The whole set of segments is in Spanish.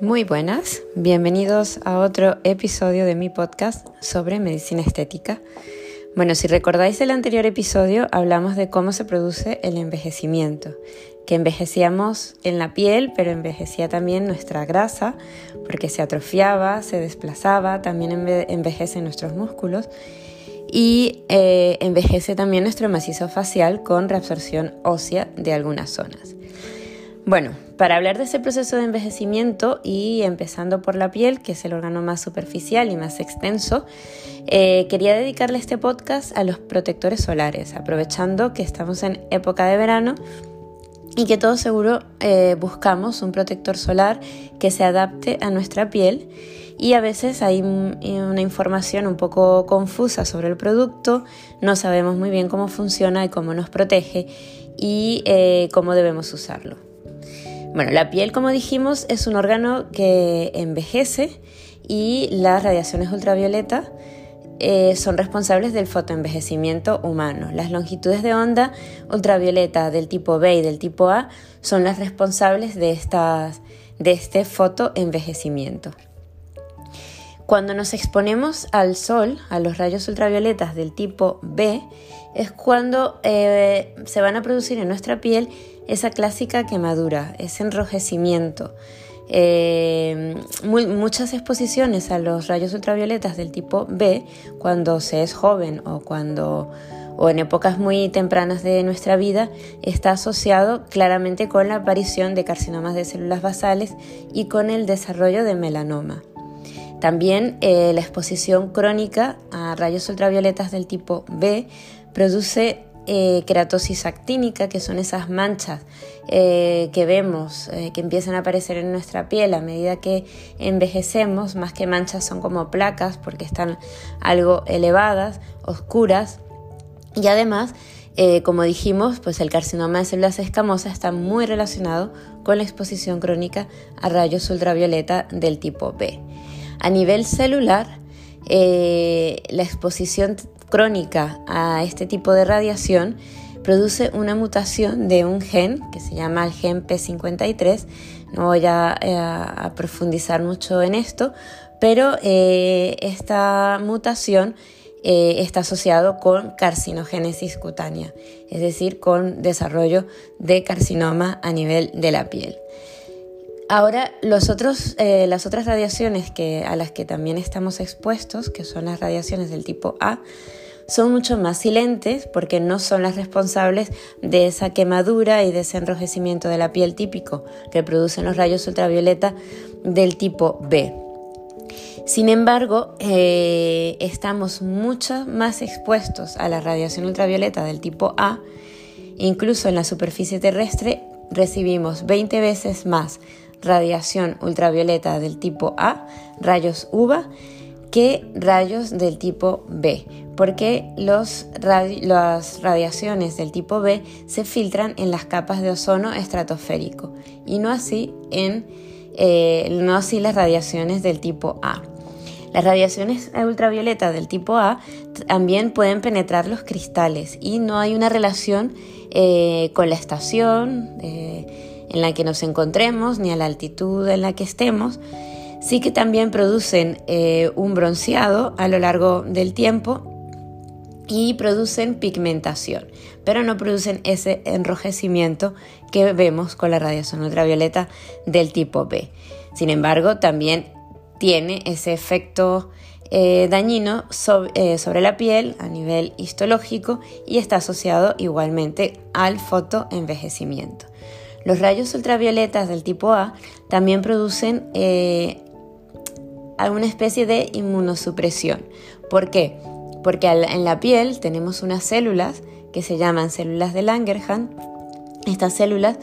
Muy buenas, bienvenidos a otro episodio de mi podcast sobre medicina estética. Bueno, si recordáis el anterior episodio, hablamos de cómo se produce el envejecimiento, que envejecíamos en la piel, pero envejecía también nuestra grasa, porque se atrofiaba, se desplazaba, también envejecen nuestros músculos y eh, envejece también nuestro macizo facial con reabsorción ósea de algunas zonas. Bueno, para hablar de ese proceso de envejecimiento y empezando por la piel, que es el órgano más superficial y más extenso, eh, quería dedicarle este podcast a los protectores solares, aprovechando que estamos en época de verano y que todos seguro eh, buscamos un protector solar que se adapte a nuestra piel y a veces hay una información un poco confusa sobre el producto, no sabemos muy bien cómo funciona y cómo nos protege y eh, cómo debemos usarlo. Bueno, la piel, como dijimos, es un órgano que envejece y las radiaciones ultravioleta eh, son responsables del fotoenvejecimiento humano. Las longitudes de onda ultravioleta del tipo B y del tipo A son las responsables de, de este fotoenvejecimiento. Cuando nos exponemos al sol, a los rayos ultravioletas del tipo B, es cuando eh, se van a producir en nuestra piel esa clásica quemadura, ese enrojecimiento. Eh, muchas exposiciones a los rayos ultravioletas del tipo B, cuando se es joven o cuando o en épocas muy tempranas de nuestra vida, está asociado claramente con la aparición de carcinomas de células basales y con el desarrollo de melanoma. También eh, la exposición crónica a rayos ultravioletas del tipo B produce eh, keratosis actínica, que son esas manchas eh, que vemos eh, que empiezan a aparecer en nuestra piel a medida que envejecemos, más que manchas son como placas porque están algo elevadas, oscuras y además como dijimos, pues el carcinoma de células escamosas está muy relacionado con la exposición crónica a rayos ultravioleta del tipo B. A nivel celular, la exposición crónica a este tipo de radiación produce una mutación de un gen que se llama el gen P53. No voy a, eh, profundizar mucho en esto, pero eh, esta mutación eh, está asociado con carcinogénesis cutánea, es decir, con desarrollo de carcinoma a nivel de la piel. Ahora, otros, las otras radiaciones que, a las que también estamos expuestos, que son las radiaciones del tipo A, son mucho más silentes porque no son las responsables de esa quemadura y de ese enrojecimiento de la piel típico que producen los rayos ultravioleta del tipo B. Sin embargo, eh, estamos mucho más expuestos a la radiación ultravioleta del tipo A. Incluso en la superficie terrestre recibimos 20 veces más radiación ultravioleta del tipo A, rayos UVA, que rayos del tipo B, porque los las radiaciones del tipo B se filtran en las capas de ozono estratosférico y no así, en, eh, no así las radiaciones del tipo A. Las radiaciones ultravioletas del tipo A también pueden penetrar los cristales y no hay una relación eh, con la estación eh, en la que nos encontremos ni a la altitud en la que estemos sí que también producen eh, un bronceado a lo largo del tiempo y producen pigmentación, pero no producen ese enrojecimiento que vemos con la radiación ultravioleta del tipo B. Sin embargo, también tiene ese efecto eh, dañino eh, sobre la piel a nivel histológico y está asociado igualmente al fotoenvejecimiento. Los rayos ultravioletas del tipo A también producen alguna especie de inmunosupresión. ¿Por qué? Porque en la piel tenemos unas células que se llaman células de Langerhans. Estas células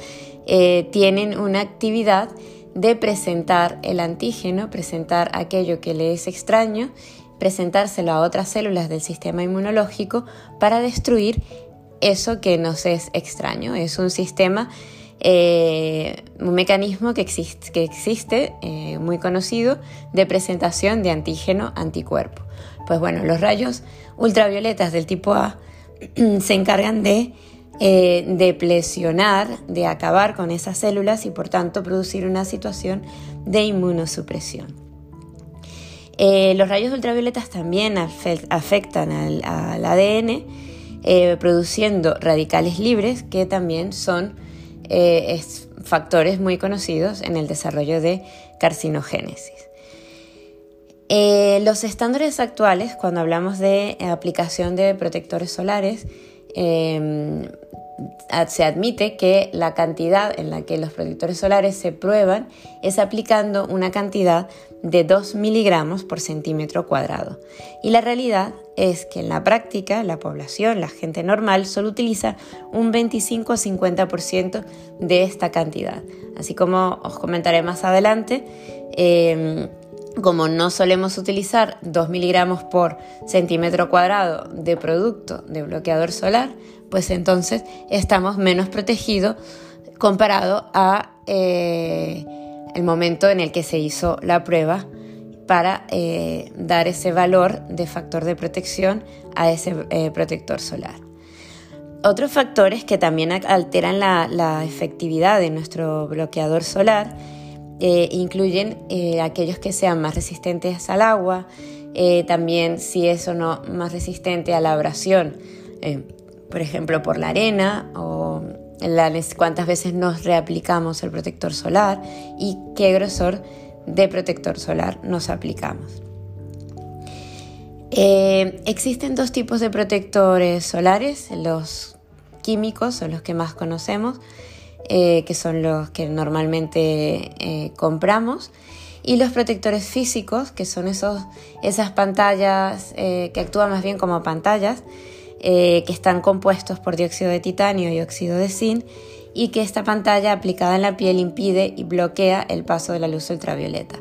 eh, tienen una actividad de presentar el antígeno, presentar aquello que le es extraño, presentárselo a otras células del sistema inmunológico para destruir eso que nos es extraño. Es un sistema eh, un mecanismo que existe, que existe eh, muy conocido de presentación de antígeno anticuerpo. Pues bueno, los rayos ultravioletas del tipo A se encargan de eh, de acabar con esas células y por tanto producir una situación de inmunosupresión. Eh, los rayos ultravioletas también afectan al, ADN produciendo radicales libres que también son factores muy conocidos en el desarrollo de carcinogénesis. los estándares actuales, cuando hablamos de aplicación de protectores solares, Em, se admite que la cantidad en la que los protectores solares se prueban es aplicando una cantidad de 2 miligramos por centímetro cuadrado. Y la realidad es que en la práctica la población, la gente normal, solo utiliza un 25 o 50% de esta cantidad. Así como os comentaré más adelante, em, como no solemos utilizar 2 miligramos por centímetro cuadrado de producto de bloqueador solar, pues entonces estamos menos protegidos comparado a eh, el momento en el que se hizo la prueba para eh, dar ese valor de factor de protección a ese eh, protector solar. Otros factores que también alteran la efectividad de nuestro bloqueador solar eh, incluyen eh, aquellos que sean más resistentes al agua, eh, también si es o no más resistente a la abrasión, por ejemplo por la arena o cuántas veces nos reaplicamos el protector solar y qué grosor de protector solar nos aplicamos. existen dos tipos de protectores solares, los químicos son los que más conocemos, eh, que son los que normalmente eh, compramos, y los protectores físicos, que son esos, esas pantallas eh, que actúan más bien como pantallas, que están compuestos por dióxido de titanio y óxido de zinc, y que esta pantalla aplicada en la piel impide y bloquea el paso de la luz ultravioleta.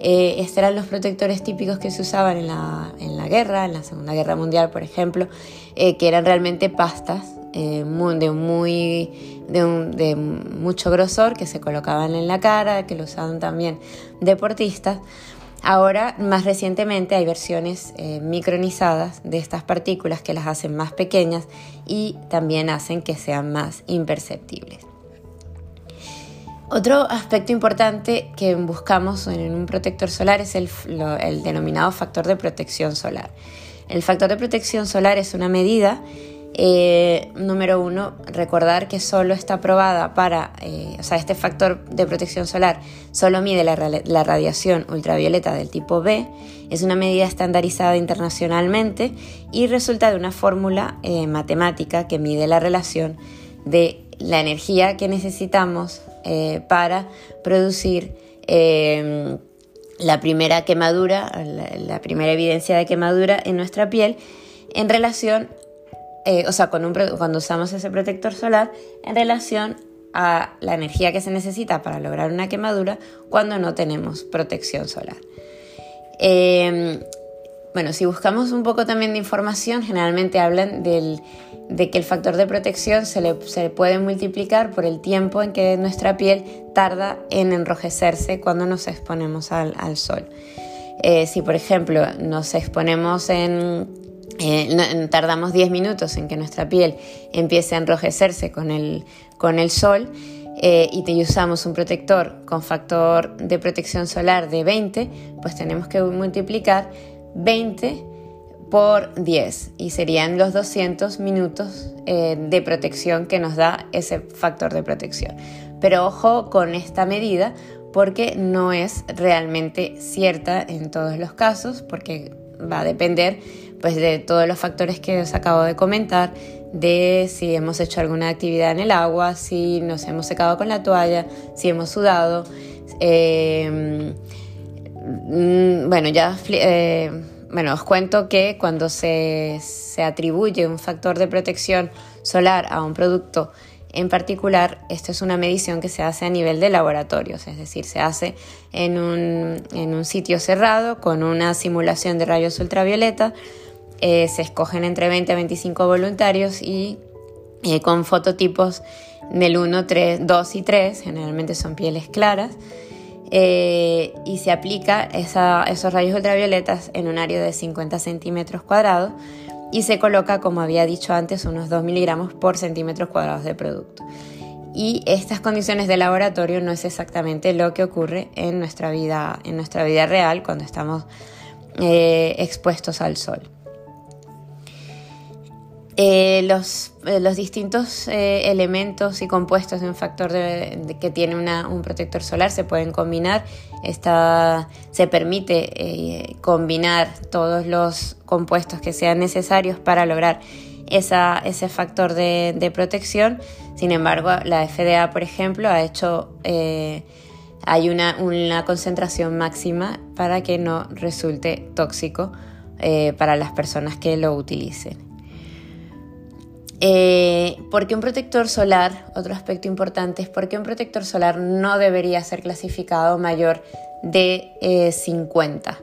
estos eran los protectores típicos que se usaban en la, en la guerra, en la Segunda Guerra Mundial, por ejemplo, que eran realmente pastas de, muy, de, mucho grosor que se colocaban en la cara, que lo usaban también deportistas. Ahora, más recientemente, hay versiones eh, micronizadas de estas partículas que las hacen más pequeñas y también hacen que sean más imperceptibles. Otro aspecto importante que buscamos en un protector solar es el, el denominado factor de protección solar. El factor de protección solar es una medida eh, número uno, recordar que solo está aprobada para, eh, o sea, este factor de protección solar solo mide la, radiación ultravioleta del tipo B, es una medida estandarizada internacionalmente y resulta de una fórmula eh, matemática que mide la relación de la energía que necesitamos para producir la primera quemadura, la, la primera evidencia de quemadura en nuestra piel en relación eh, o sea, cuando usamos ese protector solar en relación a la energía que se necesita para lograr una quemadura cuando no tenemos protección solar. Em, bueno, si buscamos un poco también de información, generalmente hablan de que el factor de protección se, le, puede multiplicar por el tiempo en que nuestra piel tarda en enrojecerse cuando nos exponemos al, sol. Eh, si por ejemplo nos exponemos en eh, tardamos 10 minutos en que nuestra piel empiece a enrojecerse con el, con el sol eh, y te usamos un protector con factor de protección solar de 20, pues tenemos que multiplicar 20 por 10 y serían los 200 minutos eh, de protección que nos da ese factor de protección. Pero ojo con esta medida porque no es realmente cierta en todos los casos porque va a depender pues de todos los factores que os acabo de comentar, de si hemos hecho alguna actividad en el agua, si nos hemos secado con la toalla, si hemos sudado. Em, mm, bueno, ya eh, bueno, os cuento que cuando se, se atribuye un factor de protección solar a un producto en particular, esto es una medición que se hace a nivel de laboratorios, es decir, se hace en un, en un sitio cerrado con una simulación de rayos ultravioleta eh, se escogen entre 20 a 25 voluntarios y eh, con fototipos del 1, 3, 2 y 3, generalmente son pieles claras, eh, y se aplica esos rayos ultravioletas en un área de 50 centímetros cuadrados y se coloca, como había dicho antes, unos 2 miligramos por centímetros cuadrados de producto. Y estas condiciones de laboratorio no es exactamente lo que ocurre en nuestra vida, en nuestra vida real cuando estamos expuestos al sol. Eh, los, eh, los, distintos elementos y compuestos de un factor que tiene un protector solar se pueden combinar. se permite combinar todos los compuestos que sean necesarios para lograr ese factor de, protección. Sin embargo, la FDA, por ejemplo, ha hecho hay una, concentración máxima para que no resulte tóxico eh, para las personas que lo utilicen. Eh, porque un protector solar, otro aspecto importante es porque un protector solar no debería ser clasificado mayor de 50. Eh,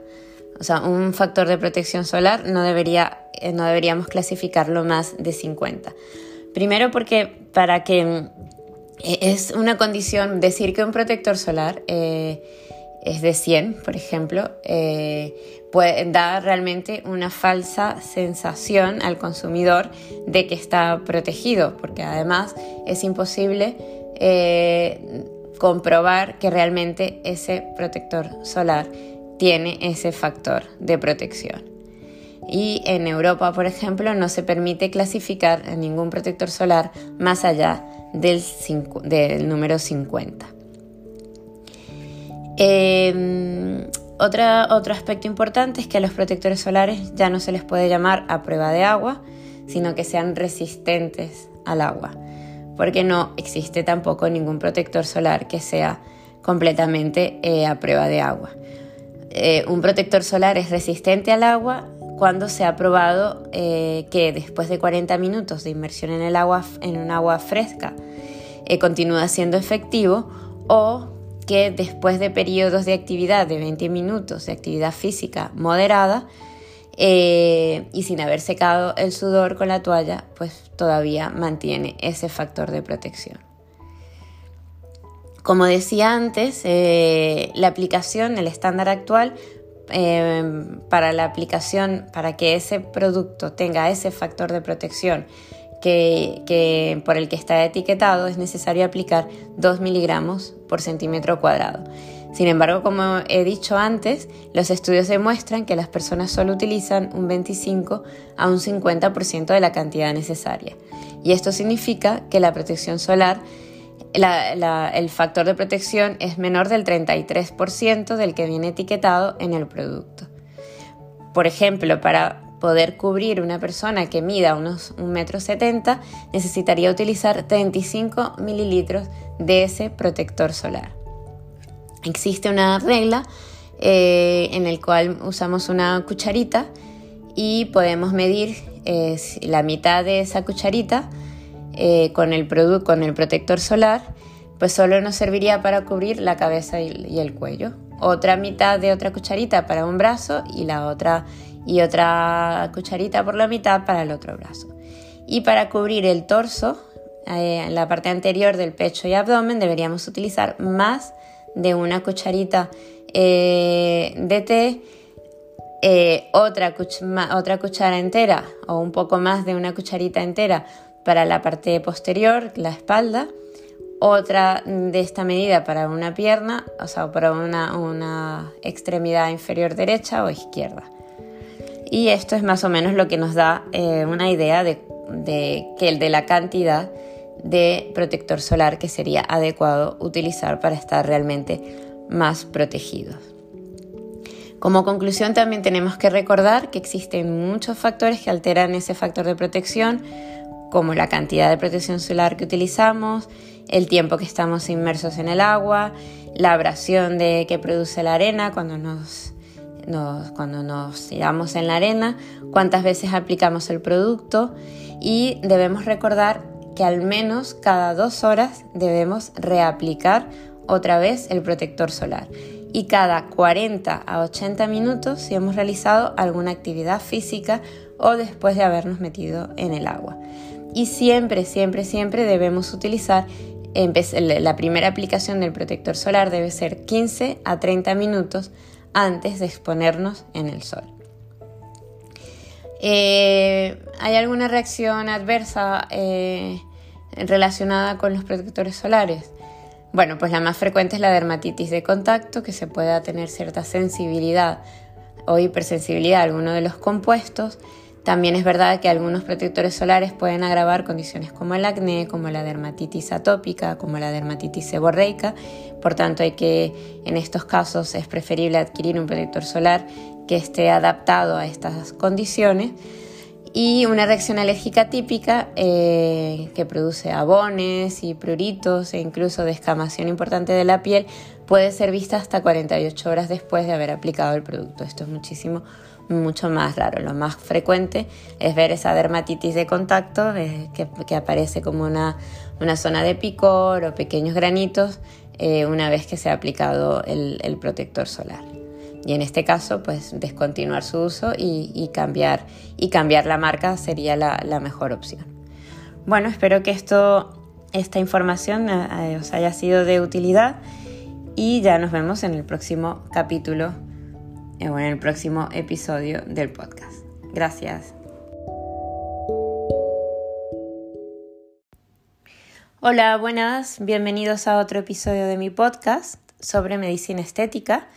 o sea, un factor de protección solar no, debería, no deberíamos clasificarlo más de 50. Primero porque para que eh, es una condición decir que un protector solar eh, es de 100, por ejemplo, eh, puede dar realmente una falsa sensación al consumidor de que está protegido, porque además es imposible comprobar que realmente ese protector solar tiene ese factor de protección. Y en Europa, por ejemplo, no se permite clasificar ningún protector solar más allá del, número 50. Em, otro aspecto importante es que a los protectores solares ya no se les puede llamar a prueba de agua, sino que sean resistentes al agua, porque no existe tampoco ningún protector solar que sea completamente eh, a prueba de agua. Eh, un protector solar es resistente al agua cuando se ha probado eh, que después de 40 minutos de inmersión en, el agua, en un agua fresca continúa siendo efectivo o que después de periodos de actividad de 20 minutos de actividad física moderada eh, y sin haber secado el sudor con la toalla, pues todavía mantiene ese factor de protección. Como decía antes, la aplicación, el estándar actual, Em, para la aplicación, para que ese producto tenga ese factor de protección que, por el que está etiquetado, es necesario aplicar 2 miligramos por centímetro cuadrado. Sin embargo, como he dicho antes, los estudios demuestran que las personas solo utilizan un 25 a un 50% de la cantidad necesaria. Y esto significa que la protección solar el factor de protección es menor del 33% del que viene etiquetado en el producto. Por ejemplo, para poder cubrir una persona que mida unos 1,70 m, necesitaría utilizar 35 mililitros de ese protector solar. Existe una regla eh, en la cual usamos una cucharita y podemos medir eh, la mitad de esa cucharita eh, con, el con el protector solar, pues solo nos serviría para cubrir la cabeza y, el cuello. Otra mitad de otra cucharita para un brazo y la otra y otra cucharita por la mitad para el otro brazo. Y para cubrir el torso, eh, en la parte anterior del pecho y abdomen, deberíamos utilizar más de una cucharita eh, de té, otra, otra cuchara entera o un poco más de una cucharita entera para la parte posterior, la espalda, otra de esta medida para una pierna, o sea, para una, extremidad inferior derecha o izquierda. Y esto es más o menos lo que nos da eh, una idea de, que el de la cantidad de protector solar que sería adecuado utilizar para estar realmente más protegidos. Como conclusión también tenemos que recordar que existen muchos factores que alteran ese factor de protección, como la cantidad de protección solar que utilizamos, el tiempo que estamos inmersos en el agua, la abrasión de, que produce la arena cuando nos, cuando nos tiramos en la arena, cuántas veces aplicamos el producto y debemos recordar que al menos cada dos horas debemos reaplicar otra vez el protector solar. Y cada 40 a 80 minutos si hemos realizado alguna actividad física o después de habernos metido en el agua. Y siempre, siempre, siempre debemos utilizar la primera aplicación del protector solar debe ser 15 a 30 minutos antes de exponernos en el sol. ¿Hay alguna reacción adversa relacionada con los protectores solares? Bueno, pues la más frecuente es la dermatitis de contacto, que se pueda tener cierta sensibilidad o hipersensibilidad a alguno de los compuestos. También es verdad que algunos protectores solares pueden agravar condiciones como el acné, como la dermatitis atópica, como la dermatitis seborreica. Por tanto, hay que en estos casos es preferible adquirir un protector solar que esté adaptado a estas condiciones y una reacción alérgica típica eh, que produce abones y pruritos e incluso descamación importante de la piel puede ser vista hasta 48 horas después de haber aplicado el producto. Esto es muchísimo, mucho más raro. Lo más frecuente es ver esa dermatitis de contacto que, aparece como una, zona de picor o pequeños granitos eh, una vez que se ha aplicado el protector solar y en este caso pues descontinuar su uso y, cambiar, y cambiar la marca sería la, mejor opción. Bueno, espero que esto, esta información eh, os haya sido de utilidad y ya nos vemos en el próximo capítulo en el próximo episodio del podcast. Gracias. Hola, buenas, bienvenidos a otro episodio de mi podcast sobre medicina estética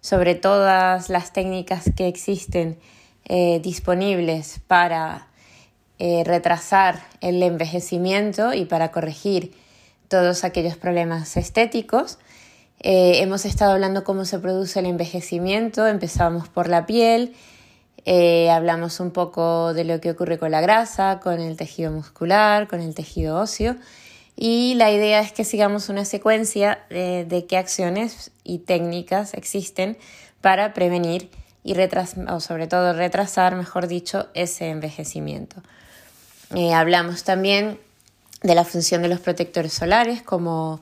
sobre todas las técnicas que existen eh, disponibles para eh, retrasar el envejecimiento y para corregir todos aquellos problemas estéticos. Eh, hemos estado hablando cómo se produce el envejecimiento, empezamos por la piel, hablamos un poco de lo que ocurre con la grasa, con el tejido muscular, con el tejido óseo y la idea es que sigamos una secuencia de, qué acciones y técnicas existen para prevenir y retrasar, o sobre todo retrasar, mejor dicho, ese envejecimiento. Eh, hablamos también de la función de los protectores solares como,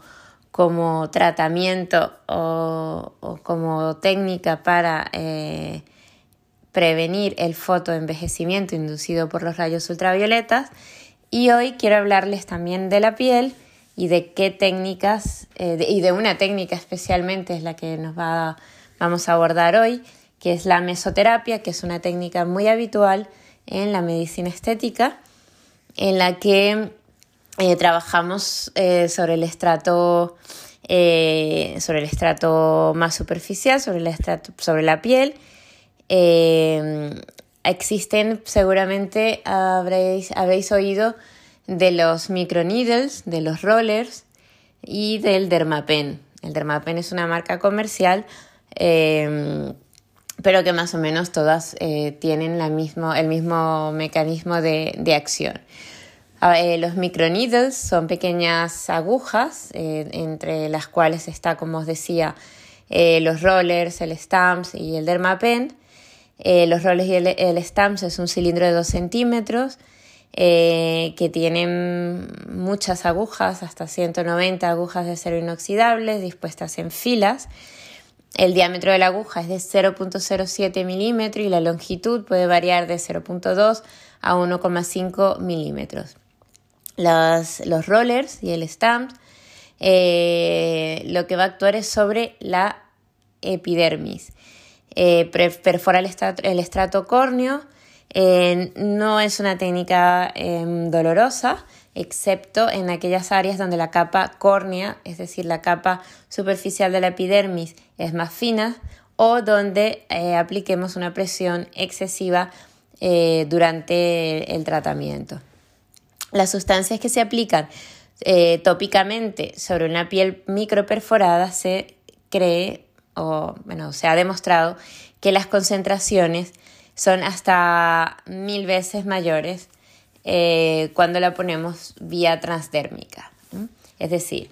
como tratamiento o, como técnica para eh, prevenir el fotoenvejecimiento inducido por los rayos ultravioletas. Y hoy quiero hablarles también de la piel y de qué técnicas, eh, y de una técnica especialmente es la que nos va, vamos a abordar hoy, que es la mesoterapia, que es una técnica muy habitual en la medicina estética, en la que eh, trabajamos eh, sobre el estrato sobre el estrato más superficial, sobre, el estrato, sobre la piel, existen, seguramente habréis, habréis oído de los microneedles, de los rollers y del Dermapen. El Dermapen es una marca comercial, pero que más o menos todas eh, tienen la mismo, el mismo mecanismo de, de acción. Eh, los microneedles son pequeñas agujas eh, entre las cuales está, como os decía, los rollers, el stamps y el dermapen eh, los roles y el, stamps es un cilindro de 2 centímetros eh, que tiene muchas agujas, hasta 190 agujas de acero inoxidables dispuestas en filas. El diámetro de la aguja es de 0.07 milímetros y la longitud puede variar de 0.2 a 1,5 milímetros. Los, rollers y el stamp eh, lo que va a actuar es sobre la epidermis eh, perfora el estrato, córneo. Eh, no es una técnica em, dolorosa, excepto en aquellas áreas donde la capa córnea, es decir, la capa superficial de la epidermis, es más fina o donde apliquemos una presión excesiva durante el, tratamiento. Las sustancias que se aplican tópicamente sobre una piel microperforada se cree o bueno, se ha demostrado que las concentraciones son hasta mil veces mayores eh, cuando la ponemos vía transdérmica. Es decir,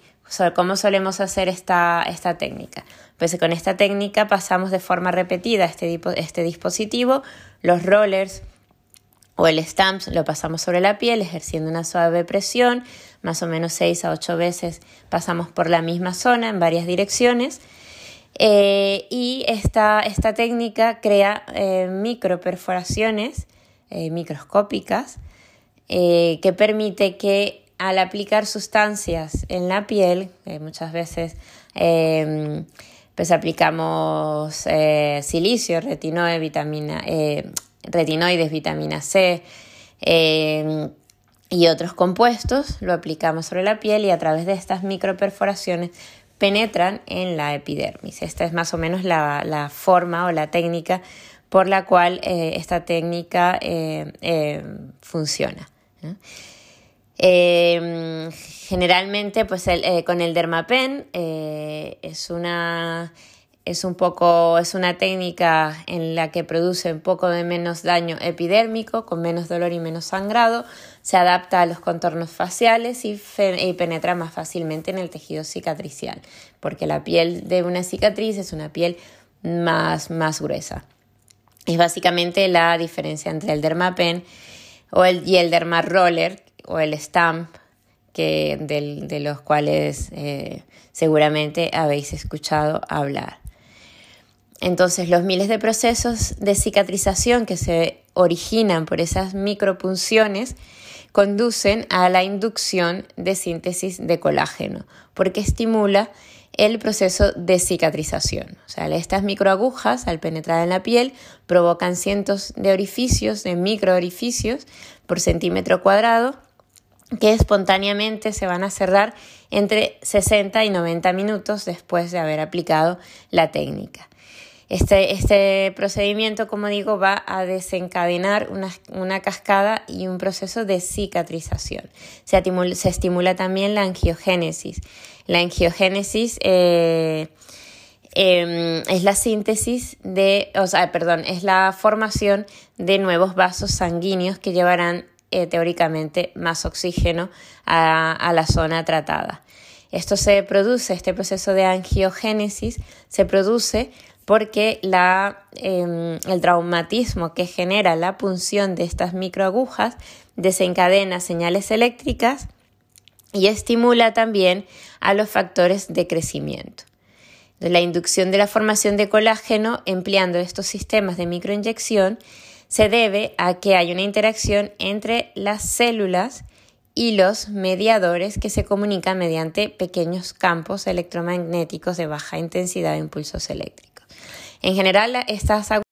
¿cómo solemos hacer esta, esta técnica? Pues con esta técnica pasamos de forma repetida este, este dispositivo, los rollers o el stamps lo pasamos sobre la piel ejerciendo una suave presión, más o menos 6 a 8 veces pasamos por la misma zona en varias direcciones. Eh, y esta, esta, técnica crea eh, microperforaciones eh, microscópicas que permite que al aplicar sustancias en la piel, muchas veces pues aplicamos silicio, retinoe, vitamina, retinoides, vitamina C em, y otros compuestos, lo aplicamos sobre la piel y a través de estas microperforaciones penetran en la epidermis. Esta es más o menos la, forma o la técnica por la cual eh, esta técnica eh, eh, funciona. generalmente, pues con el dermapen es una es un poco, es una técnica en la que produce un poco de menos daño epidérmico, con menos dolor y menos sangrado, se adapta a los contornos faciales y, penetra más fácilmente en el tejido cicatricial, porque la piel de una cicatriz es una piel más, más gruesa. Es básicamente la diferencia entre el dermapen o el, y el dermaroller o el stamp, que, de los cuales eh, seguramente habéis escuchado hablar. Entonces, los miles de procesos de cicatrización que se originan por esas micropunciones conducen a la inducción de síntesis de colágeno, porque estimula el proceso de cicatrización. O sea, estas microagujas, al penetrar en la piel, provocan cientos de orificios, de microorificios por centímetro cuadrado, que espontáneamente se van a cerrar entre 60 y 90 minutos después de haber aplicado la técnica. Este, este, procedimiento, como digo, va a desencadenar una, cascada y un proceso de cicatrización. Se, estimula, también la angiogénesis. La angiogénesis eh, em, es la síntesis de, o sea, perdón, es la formación de nuevos vasos sanguíneos que llevarán eh, teóricamente más oxígeno a, a la zona tratada. Esto se produce, este proceso de angiogénesis se produce porque em, el traumatismo que genera la punción de estas microagujas desencadena señales eléctricas y estimula también a los factores de crecimiento. La inducción de la formación de colágeno empleando estos sistemas de microinyección se debe a que hay una interacción entre las células y los mediadores que se comunican mediante pequeños campos electromagnéticos de baja intensidad de impulsos eléctricos. En general, estas